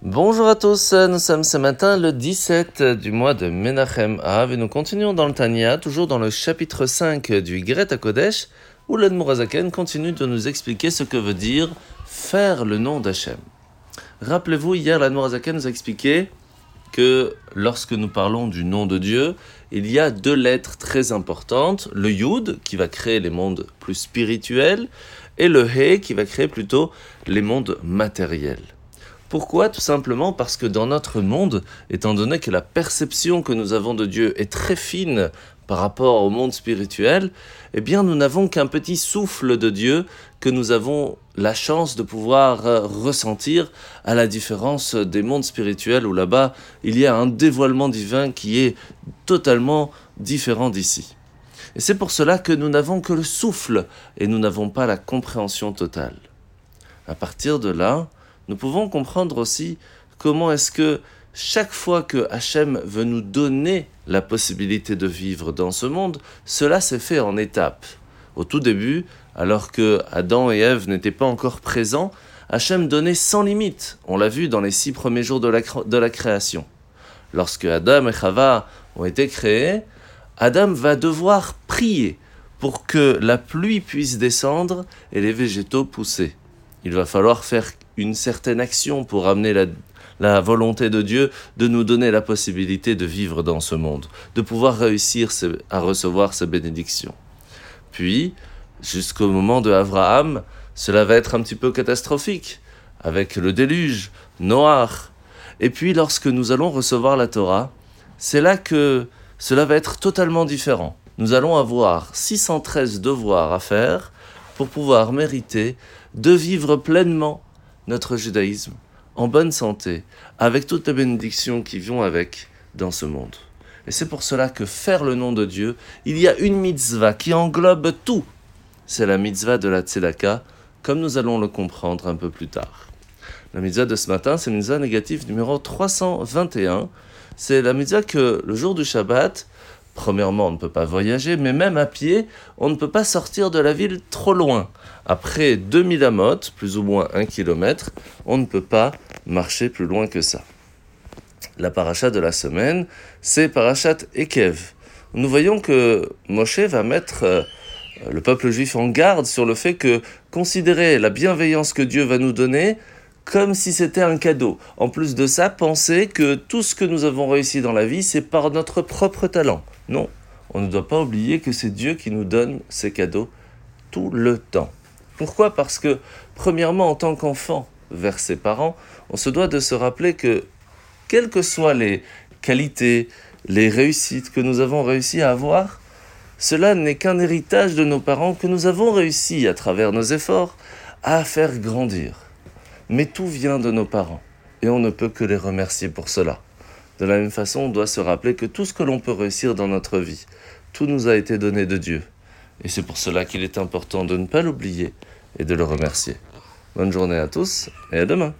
Bonjour à tous, nous sommes ce matin le 17 du mois de Menachem Av et nous continuons dans le Tanya, toujours dans le chapitre 5 du Gret Kodesh, où l'Admorazaken continue de nous expliquer ce que veut dire faire le nom d'Hachem. Rappelez-vous, hier l'Admorazaken nous a expliqué que lorsque nous parlons du nom de Dieu, il y a deux lettres très importantes, le Yud qui va créer les mondes plus spirituels et le He qui va créer plutôt les mondes matériels. Pourquoi Tout simplement parce que dans notre monde, étant donné que la perception que nous avons de Dieu est très fine par rapport au monde spirituel, eh bien nous n'avons qu'un petit souffle de Dieu que nous avons la chance de pouvoir euh, ressentir à la différence des mondes spirituels où là-bas il y a un dévoilement divin qui est totalement différent d'ici. Et c'est pour cela que nous n'avons que le souffle et nous n'avons pas la compréhension totale. À partir de là, nous pouvons comprendre aussi comment est-ce que chaque fois que Hachem veut nous donner la possibilité de vivre dans ce monde, cela s'est fait en étapes. Au tout début, alors que Adam et Ève n'étaient pas encore présents, Hachem donnait sans limite. On l'a vu dans les six premiers jours de la, de la création. Lorsque Adam et Chava ont été créés, Adam va devoir prier pour que la pluie puisse descendre et les végétaux pousser. Il va falloir faire une certaine action pour amener la, volonté de Dieu de nous donner la possibilité de vivre dans ce monde, de pouvoir réussir à recevoir sa bénédiction. Puis, jusqu'au moment de Abraham, cela va être un petit peu catastrophique, avec le déluge, noir. Et puis, lorsque nous allons recevoir la Torah, c'est là que cela va être totalement différent. Nous allons avoir 613 devoirs à faire pour pouvoir mériter de vivre pleinement notre judaïsme en bonne santé, avec toutes les bénédictions qui vont avec dans ce monde. Et c'est pour cela que faire le nom de Dieu, il y a une mitzvah qui englobe tout. C'est la mitzvah de la tzedaka, comme nous allons le comprendre un peu plus tard. La mitzvah de ce matin, c'est la mitzvah négative numéro 321. C'est la mitzvah que le jour du Shabbat, Premièrement, on ne peut pas voyager, mais même à pied, on ne peut pas sortir de la ville trop loin. Après 2000 amotes, plus ou moins 1 km, on ne peut pas marcher plus loin que ça. La paracha de la semaine, c'est parachat Ekev. Nous voyons que Moshe va mettre euh, le peuple juif en garde sur le fait que considérer la bienveillance que Dieu va nous donner comme si c'était un cadeau. En plus de ça, penser que tout ce que nous avons réussi dans la vie, c'est par notre propre talent. Non, on ne doit pas oublier que c'est Dieu qui nous donne ces cadeaux tout le temps. Pourquoi? Parce que, premièrement, en tant qu'enfant vers ses parents, on se doit de se rappeler que, quelles que soient les qualités, les réussites que nous avons réussi à avoir, cela n'est qu'un héritage de nos parents que nous avons réussi, à travers nos efforts, à faire grandir mais tout vient de nos parents, et on ne peut que les remercier pour cela. De la même façon, on doit se rappeler que tout ce que l'on peut réussir dans notre vie, tout nous a été donné de Dieu. Et c'est pour cela qu'il est important de ne pas l'oublier et de le remercier. Bonne journée à tous et à demain.